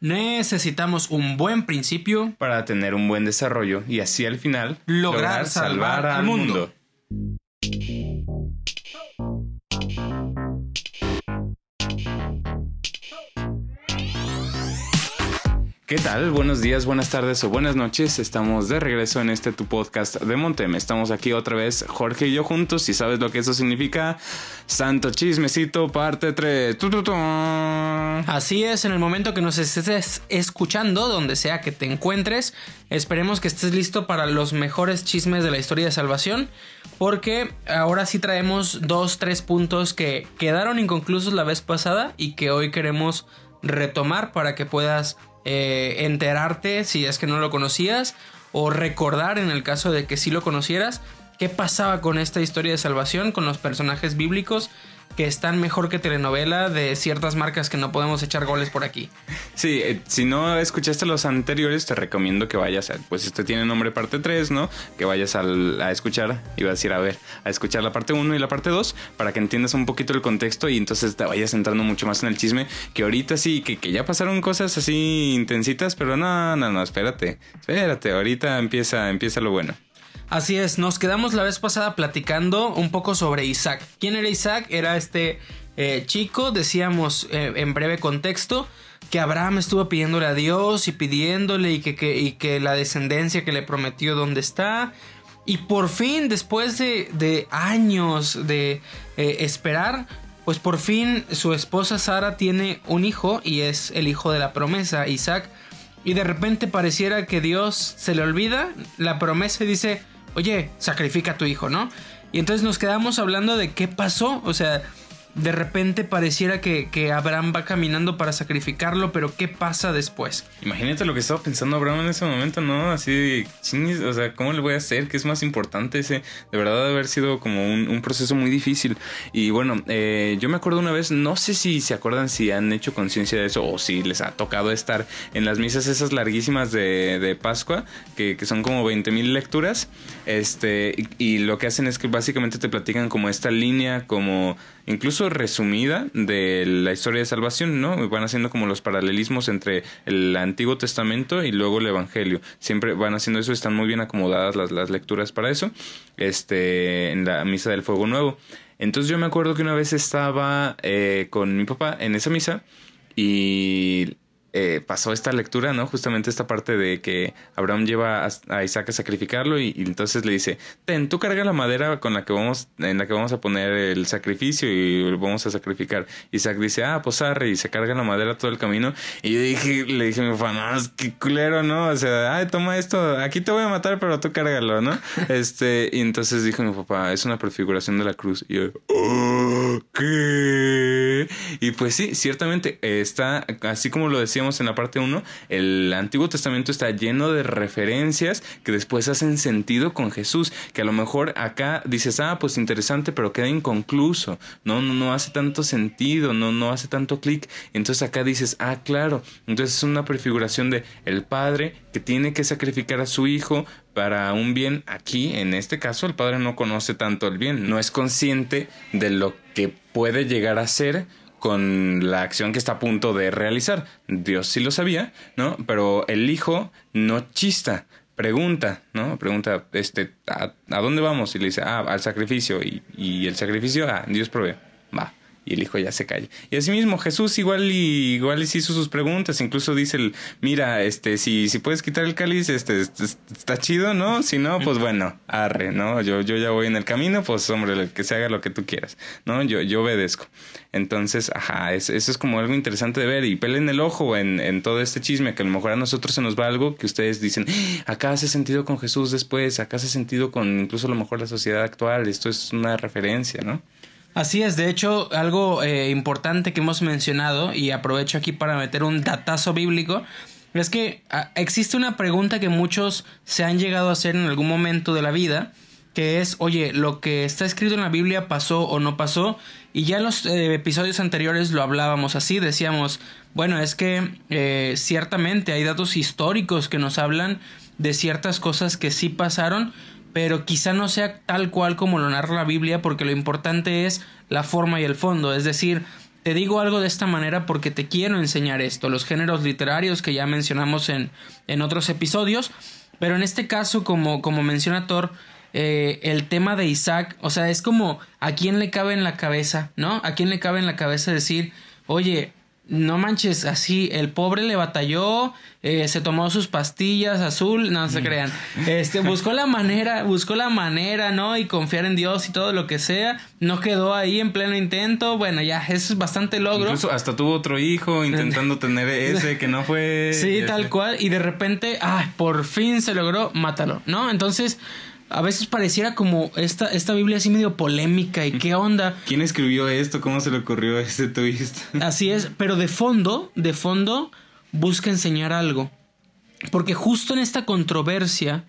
Necesitamos un buen principio para tener un buen desarrollo y así al final lograr, salvar, al mundo. ¿Qué tal? Buenos días, buenas tardes o buenas noches. Estamos de regreso en este tu podcast de Montem. Estamos aquí otra vez, Jorge y yo juntos. Si sabes lo que eso significa, Santo Chismecito, parte 3. Así es, en el momento que nos estés escuchando, donde sea que te encuentres, esperemos que estés listo para los mejores chismes de la historia de salvación. Porque ahora sí traemos dos, tres puntos que quedaron inconclusos la vez pasada y que hoy queremos retomar para que puedas eh, enterarte si es que no lo conocías o recordar en el caso de que sí lo conocieras qué pasaba con esta historia de salvación, con los personajes bíblicos que están mejor que telenovela de ciertas marcas que no podemos echar goles por aquí. Sí, eh, si no escuchaste los anteriores, te recomiendo que vayas, a, pues este tiene nombre parte 3, ¿no? Que vayas a escuchar, iba a decir, a ver, a escuchar la parte 1 y la parte 2 para que entiendas un poquito el contexto y entonces te vayas entrando mucho más en el chisme, que ahorita sí, que, que ya pasaron cosas así intensitas, pero no, no, no, espérate, espérate, ahorita empieza, empieza lo bueno. Así es, nos quedamos la vez pasada platicando un poco sobre Isaac. ¿Quién era Isaac? Era este eh, chico, decíamos eh, en breve contexto, que Abraham estuvo pidiéndole a Dios y pidiéndole y que, que la descendencia que le prometió dónde está. Y por fin, después de, años de eh, esperar, pues por fin su esposa Sara tiene un hijo y es el hijo de la promesa, Isaac. Y de repente pareciera que Dios se le olvida la promesa y dice, oye, sacrifica a tu hijo, ¿no? Y entonces nos quedamos hablando de qué pasó, o sea, de repente pareciera que, Abraham va caminando para sacrificarlo, pero ¿qué pasa después? Imagínate lo que estaba pensando Abraham en ese momento, ¿no? Así, o sea, ¿cómo le voy a hacer? ¿Qué es más importante? Ese, de verdad, debe haber sido como un, proceso muy difícil. Y bueno, eh, yo me acuerdo una vez, no sé si se acuerdan si han hecho conciencia de eso o si les ha tocado estar en las misas esas larguísimas de, de Pascua, que, que, son como 20 mil lecturas. Este, y lo que hacen es que básicamente te platican como esta línea, como incluso resumida de la historia de salvación, ¿no? Van haciendo como los paralelismos entre el Antiguo Testamento y luego el Evangelio. Siempre van haciendo eso, están muy bien acomodadas las, lecturas para eso, este, en la Misa del Fuego Nuevo. Entonces yo me acuerdo que una vez estaba eh, con mi papá en esa misa y eh, pasó esta lectura, ¿no? Justamente esta parte de que Abraham lleva a, Isaac a sacrificarlo y, entonces le dice, ten, tú carga la madera con la que vamos, en la que vamos a poner el sacrificio y lo vamos a sacrificar. Isaac dice, ah, pues arre, y se carga la madera todo el camino. Y yo dije, le dije a mi papá, no, qué culero, ¿no? O sea, ay, toma esto, aquí te voy a matar, pero tú cárgalo, ¿no? este, y entonces dijo mi papá, es una prefiguración de la cruz. Y yo, oh, ¿qué? Y pues sí, ciertamente está, así como lo decía, en la parte 1, el Antiguo Testamento está lleno de referencias que después hacen sentido con Jesús, que a lo mejor acá dices, ah, pues interesante, pero queda inconcluso, no, no, no hace tanto sentido, no, no hace tanto clic. Entonces acá dices, ah, claro, entonces es una prefiguración de el Padre que tiene que sacrificar a su Hijo para un bien. Aquí, en este caso, el Padre no conoce tanto el bien, no es consciente de lo que puede llegar a ser con la acción que está a punto de realizar. Dios sí lo sabía, ¿no? Pero el hijo no chista, pregunta, ¿no? Pregunta, este, ¿a, dónde vamos? Y le dice, ah, al sacrificio. Y, y el sacrificio, ah, Dios provee. Va y el hijo ya se calla. Y asimismo Jesús igual y igual hizo sus preguntas, incluso dice el, mira, este, si, si puedes quitar el cáliz, este, está chido, ¿no? Si no, pues bueno, arre, ¿no? Yo, yo ya voy en el camino, pues hombre, que se haga lo que tú quieras, ¿no? Yo, yo obedezco. Entonces, ajá, eso es como algo interesante de ver y pelen el ojo en, en todo este chisme, que a lo mejor a nosotros se nos va algo que ustedes dicen, ah, acá hace sentido con Jesús después, acá hace sentido con incluso a lo mejor la sociedad actual, esto es una referencia, ¿no? Así es, de hecho, algo eh, importante que hemos mencionado, y aprovecho aquí para meter un datazo bíblico, es que ah, existe una pregunta que muchos se han llegado a hacer en algún momento de la vida, que es, oye, lo que está escrito en la Biblia pasó o no pasó, y ya en los eh, episodios anteriores lo hablábamos así, decíamos, bueno, es que eh, ciertamente hay datos históricos que nos hablan de ciertas cosas que sí pasaron, pero quizá no sea tal cual como lo narra la Biblia porque lo importante es la forma y el fondo, es decir, te digo algo de esta manera porque te quiero enseñar esto, los géneros literarios que ya mencionamos en, en otros episodios, pero en este caso, como, como menciona Thor, eh, el tema de Isaac, o sea, es como a quién le cabe en la cabeza, ¿no? A quién le cabe en la cabeza decir, oye, no manches, así, el pobre le batalló, eh, se tomó sus pastillas azul, no se mm. crean. Este, buscó la manera, buscó la manera, ¿no? Y confiar en Dios y todo lo que sea. No quedó ahí en pleno intento. Bueno, ya, eso es bastante logro. Incluso hasta tuvo otro hijo intentando tener ese que no fue. Sí, tal cual. Y de repente, ah, por fin se logró, mátalo, ¿no? Entonces, a veces pareciera como esta, esta Biblia así medio polémica y qué onda. ¿Quién escribió esto? ¿Cómo se le ocurrió ese twist? Así es, pero de fondo, de fondo, busca enseñar algo. Porque justo en esta controversia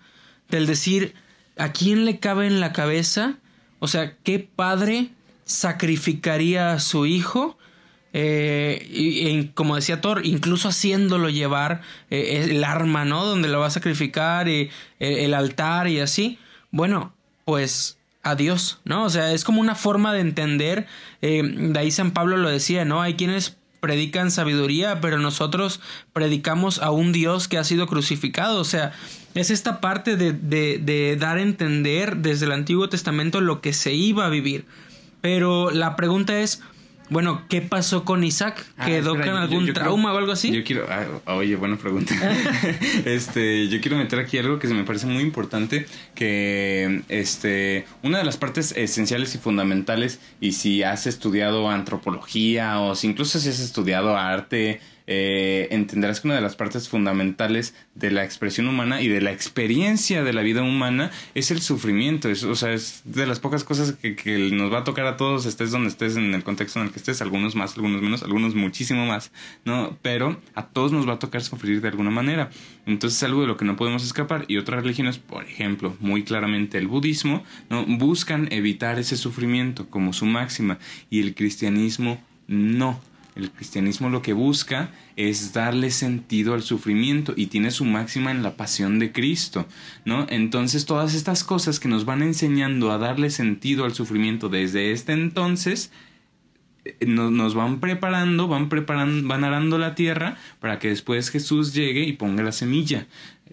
del decir a quién le cabe en la cabeza, o sea, qué padre sacrificaría a su hijo, eh, y, como decía Thor, incluso haciéndolo llevar eh, el arma, ¿no? Donde lo va a sacrificar y el altar y así bueno, pues adiós, ¿no? O sea, es como una forma de entender, eh, de ahí San Pablo lo decía, ¿no? Hay quienes predican sabiduría, pero nosotros predicamos a un Dios que ha sido crucificado, o sea, es esta parte de, de, de dar a entender desde el Antiguo Testamento lo que se iba a vivir. Pero la pregunta es, bueno, ¿qué pasó con Isaac? Ah, ¿Quedó con algún trauma o algo así? Yo quiero, ah, oye, buena pregunta. este, yo quiero meter aquí algo que se me parece muy importante, que este, una de las partes esenciales y fundamentales, y si has estudiado antropología o si incluso si has estudiado arte, eh, entenderás que una de las partes fundamentales de la expresión humana y de la experiencia de la vida humana es el sufrimiento. Es, o sea, es de las pocas cosas que, que, nos va a tocar a todos, estés donde estés, en el contexto en el que estés, algunos más, algunos menos, algunos muchísimo más, ¿no? Pero a todos nos va a tocar sufrir de alguna manera. Entonces es algo de lo que no podemos escapar. Y otras religiones, por ejemplo, muy claramente el budismo, ¿no? Buscan evitar ese sufrimiento como su máxima. Y el cristianismo no. El cristianismo lo que busca es darle sentido al sufrimiento y tiene su máxima en la pasión de Cristo, ¿no? Entonces todas estas cosas que nos van enseñando a darle sentido al sufrimiento desde este entonces eh, nos, van preparando, van preparando, van arando la tierra para que después Jesús llegue y ponga la semilla.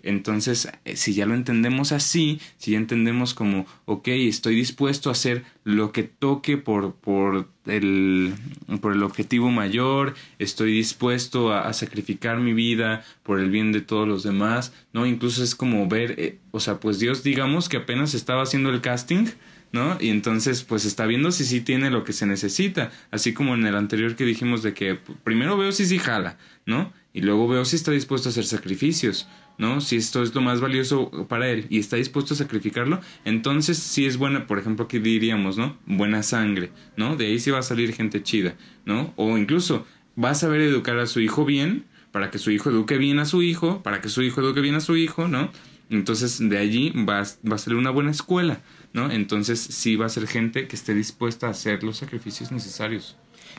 Entonces, eh, si ya lo entendemos así, si ya entendemos como, ok, estoy dispuesto a hacer lo que toque por, por, el, por el objetivo mayor, estoy dispuesto a, sacrificar mi vida por el bien de todos los demás, ¿no? Incluso es como ver, eh, o sea, pues Dios digamos que apenas estaba haciendo el casting, ¿no? Y entonces, pues está viendo si sí tiene lo que se necesita, así como en el anterior que dijimos de que primero veo si sí jala, ¿no? Y luego veo si está dispuesto a hacer sacrificios. ¿No? Si esto es lo más valioso para él y está dispuesto a sacrificarlo, entonces sí es buena, por ejemplo, aquí diríamos, ¿no? Buena sangre, ¿no? De ahí sí va a salir gente chida, ¿no? O incluso va a saber educar a su hijo bien, para que su hijo eduque bien a su hijo, para que su hijo eduque bien a su hijo, ¿no? Entonces de allí va, va a salir una buena escuela, ¿no? Entonces sí va a ser gente que esté dispuesta a hacer los sacrificios necesarios.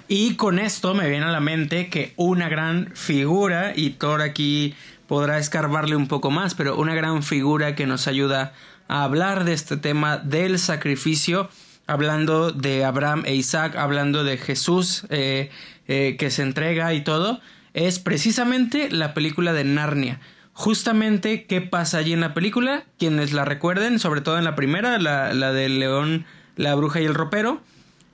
Y con esto me viene a la mente que una gran figura, y Thor aquí podrá escarbarle un poco más, pero una gran figura que nos ayuda a hablar de este tema del sacrificio, hablando de Abraham e Isaac, hablando de Jesús eh, eh, que se entrega y todo, es precisamente la película de Narnia. Justamente, ¿qué pasa allí en la película? Quienes la recuerden, sobre todo en la primera, la, la del león, la bruja y el ropero,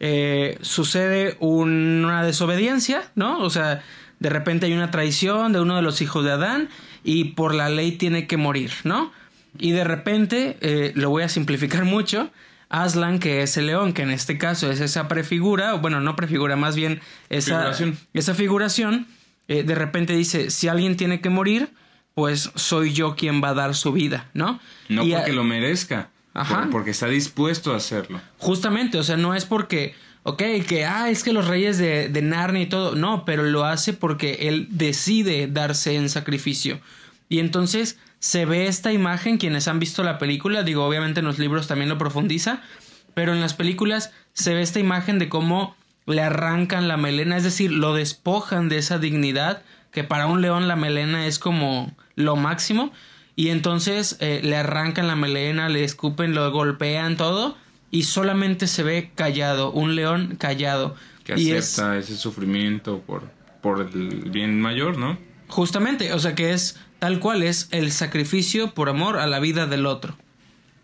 eh, sucede una desobediencia, ¿no? O sea, de repente hay una traición de uno de los hijos de Adán y por la ley tiene que morir, ¿no? Y de repente, eh, lo voy a simplificar mucho, Aslan, que es el león, que en este caso es esa prefigura, bueno, no prefigura, más bien esa figuración, esa figuración eh, de repente dice, si alguien tiene que morir, pues soy yo quien va a dar su vida, ¿no? No porque lo merezca, Ajá. porque está dispuesto a hacerlo. Justamente, o sea, no es porque ok, que, ah, es que los reyes de, de Narnia y todo, no, pero lo hace porque él decide darse en sacrificio. Y entonces se ve esta imagen, quienes han visto la película, digo, obviamente en los libros también lo profundiza, pero en las películas se ve esta imagen de cómo le arrancan la melena, es decir, lo despojan de esa dignidad, que para un león la melena es como lo máximo, y entonces eh, le arrancan la melena, le escupen, lo golpean, todo, y solamente se ve callado, un león callado. Que Y acepta ese sufrimiento por, por el bien mayor, ¿no? Justamente, o sea que es tal cual es el sacrificio por amor a la vida del otro.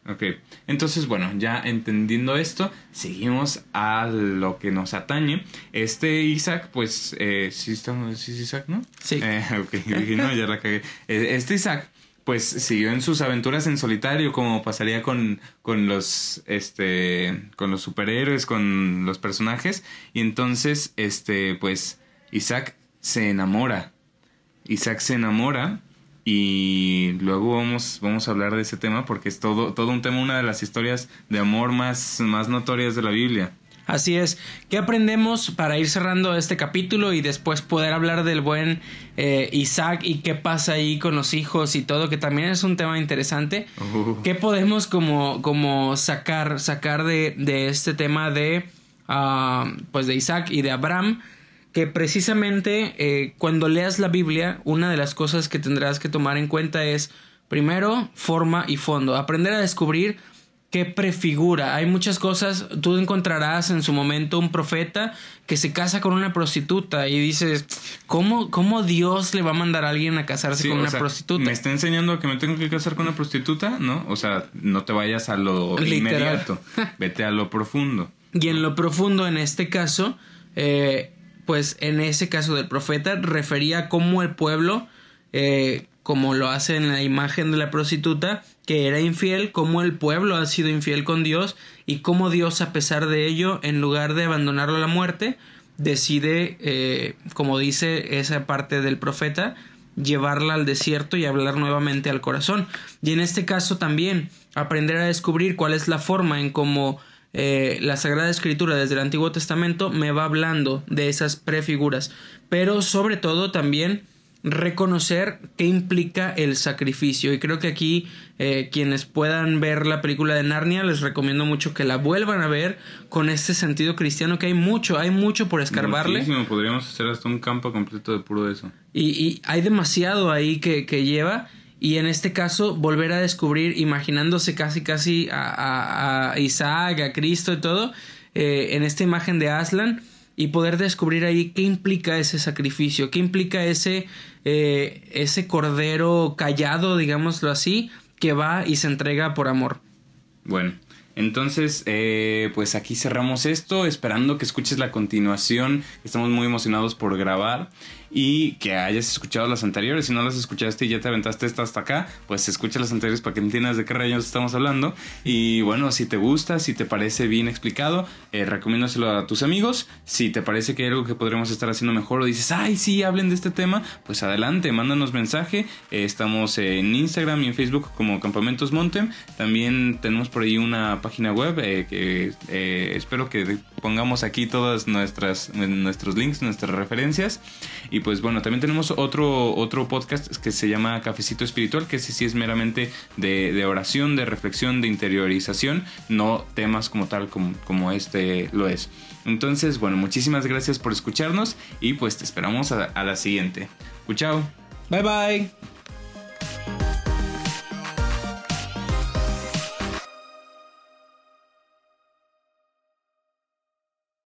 Ok, entonces bueno, ya entendiendo esto, seguimos a lo que nos atañe. Este Isaac, pues, eh, sí, estamos, sí es Isaac, ¿no? Sí. Eh, ok, dije, no, ya la cagué. Eh, Este Isaac, pues, siguió en sus aventuras en solitario, como pasaría con, con los, este, con los superhéroes, con los personajes. Y entonces, este, pues, Isaac se enamora. Isaac se enamora y luego vamos, vamos a hablar de ese tema porque es todo, todo un tema, una de las historias de amor más, más notorias de la Biblia. Así es. ¿Qué aprendemos para ir cerrando este capítulo y después poder hablar del buen eh, Isaac y qué pasa ahí con los hijos y todo, que también es un tema interesante? Uh. ¿Qué podemos como, como sacar, sacar de, de este tema de, ah, pues de Isaac y de Abraham? Que precisamente eh, cuando leas la Biblia, una de las cosas que tendrás que tomar en cuenta es, primero, forma y fondo. Aprender a descubrir qué prefigura. Hay muchas cosas. Tú encontrarás en su momento un profeta que se casa con una prostituta y dices, ¿cómo, cómo Dios le va a mandar a alguien a casarse Sí, con una sea, prostituta? ¿Me está enseñando que me tengo que casar con una prostituta? ¿No? O sea, no te vayas a lo Literal. inmediato. Vete a lo profundo. Y en lo profundo, en este caso, eh, pues en ese caso del profeta, refería a cómo el pueblo, eh, como lo hace en la imagen de la prostituta, que era infiel, cómo el pueblo ha sido infiel con Dios y cómo Dios, a pesar de ello, en lugar de abandonarlo a la muerte, decide, eh, como dice esa parte del profeta, llevarla al desierto y hablar nuevamente al corazón. Y en este caso también aprender a descubrir cuál es la forma en cómo eh, la Sagrada Escritura desde el Antiguo Testamento me va hablando de esas prefiguras, pero sobre todo también reconocer qué implica el sacrificio y creo que aquí eh, quienes puedan ver la película de Narnia les recomiendo mucho que la vuelvan a ver con este sentido cristiano que hay mucho hay mucho por escarbarle Muchísimo. Podríamos hacer hasta un campo completo de puro eso. y, y hay demasiado ahí que, que lleva y en este caso volver a descubrir imaginándose casi casi a, a- a Isaac, a Cristo y todo eh, en esta imagen de Aslan y poder descubrir ahí qué implica ese sacrificio, qué implica ese, eh, ese cordero callado, digámoslo así, que va y se entrega por amor. Bueno, entonces, eh, pues aquí cerramos esto, esperando que escuches la continuación. Estamos muy emocionados por grabar y que hayas escuchado las anteriores. Si no las escuchaste y ya te aventaste esta hasta acá, pues escucha las anteriores para que entiendas de qué rayos estamos hablando. Y bueno, si te gusta, si te parece bien explicado, eh, recomiéndaselo a tus amigos. Si te parece que hay algo que podremos estar haciendo mejor o dices, ay, sí, hablen de este tema, pues adelante, mándanos mensaje. Eh, estamos en Instagram y en Facebook como Campamentos Montem. También tenemos por ahí una página web eh, que eh, espero que pongamos aquí todas nuestras nuestros links, nuestras referencias. Y pues bueno, también tenemos otro, otro podcast que se llama Cafecito Espiritual, que ese sí es meramente de, oración, de reflexión, de interiorización, no temas como tal como, como este lo es. Entonces, bueno, muchísimas gracias por escucharnos y pues te esperamos a, a la siguiente. Chao. Bye bye.